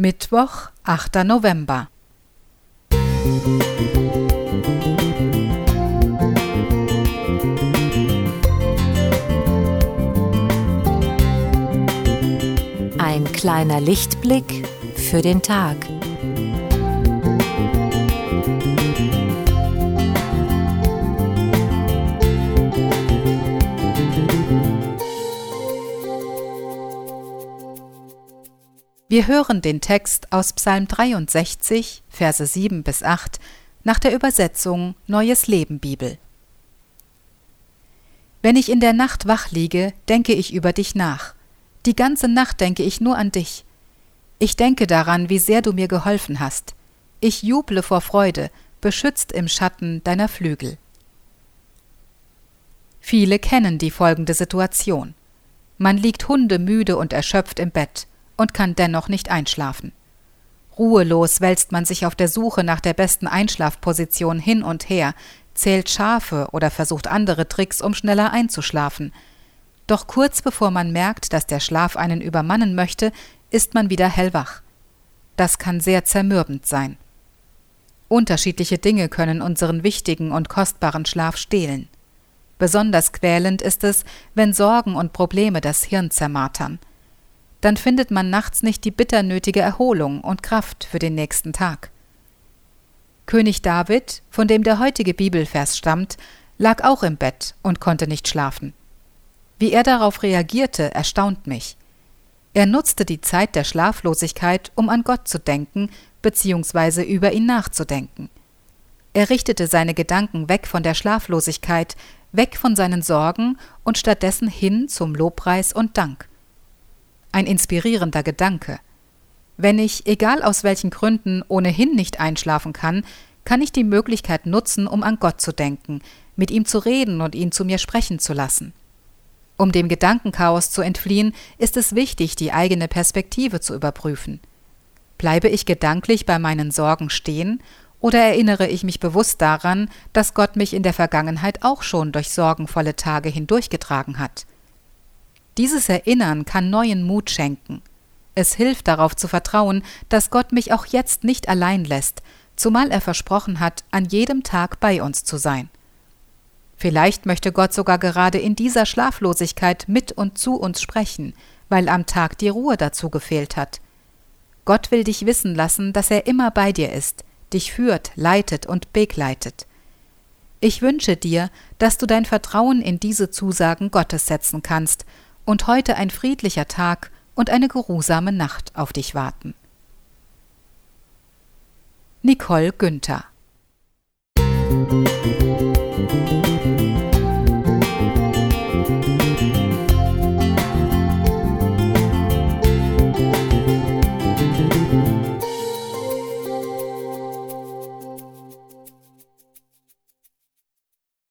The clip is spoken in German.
Mittwoch, 8. November. Ein kleiner Lichtblick für den Tag. Wir hören den Text aus Psalm 63, Verse 7 bis 8 nach der Übersetzung Neues Leben Bibel. Wenn ich in der Nacht wach liege, denke ich über dich nach. Die ganze Nacht denke ich nur an dich. Ich denke daran, wie sehr du mir geholfen hast. Ich juble vor Freude, beschützt im Schatten deiner Flügel. Viele kennen die folgende Situation. Man liegt hundemüde und erschöpft im Bett und kann dennoch nicht einschlafen. Ruhelos wälzt man sich auf der Suche nach der besten Einschlafposition hin und her, zählt Schafe oder versucht andere Tricks, um schneller einzuschlafen. Doch kurz bevor man merkt, dass der Schlaf einen übermannen möchte, ist man wieder hellwach. Das kann sehr zermürbend sein. Unterschiedliche Dinge können unseren wichtigen und kostbaren Schlaf stehlen. Besonders quälend ist es, wenn Sorgen und Probleme das Hirn zermartern dann findet man nachts nicht die bitter nötige Erholung und Kraft für den nächsten Tag. König David, von dem der heutige Bibelvers stammt, lag auch im Bett und konnte nicht schlafen. Wie er darauf reagierte, erstaunt mich. Er nutzte die Zeit der Schlaflosigkeit, um an Gott zu denken bzw. über ihn nachzudenken. Er richtete seine Gedanken weg von der Schlaflosigkeit, weg von seinen Sorgen und stattdessen hin zum Lobpreis und Dank ein inspirierender Gedanke. Wenn ich, egal aus welchen Gründen, ohnehin nicht einschlafen kann, kann ich die Möglichkeit nutzen, um an Gott zu denken, mit ihm zu reden und ihn zu mir sprechen zu lassen. Um dem Gedankenchaos zu entfliehen, ist es wichtig, die eigene Perspektive zu überprüfen. Bleibe ich gedanklich bei meinen Sorgen stehen oder erinnere ich mich bewusst daran, dass Gott mich in der Vergangenheit auch schon durch sorgenvolle Tage hindurchgetragen hat? Dieses Erinnern kann neuen Mut schenken. Es hilft darauf zu vertrauen, dass Gott mich auch jetzt nicht allein lässt, zumal er versprochen hat, an jedem Tag bei uns zu sein. Vielleicht möchte Gott sogar gerade in dieser Schlaflosigkeit mit und zu uns sprechen, weil am Tag die Ruhe dazu gefehlt hat. Gott will dich wissen lassen, dass er immer bei dir ist, dich führt, leitet und begleitet. Ich wünsche dir, dass du dein Vertrauen in diese Zusagen Gottes setzen kannst und heute ein friedlicher Tag und eine geruhsame Nacht auf dich warten. Nicole Günther Musik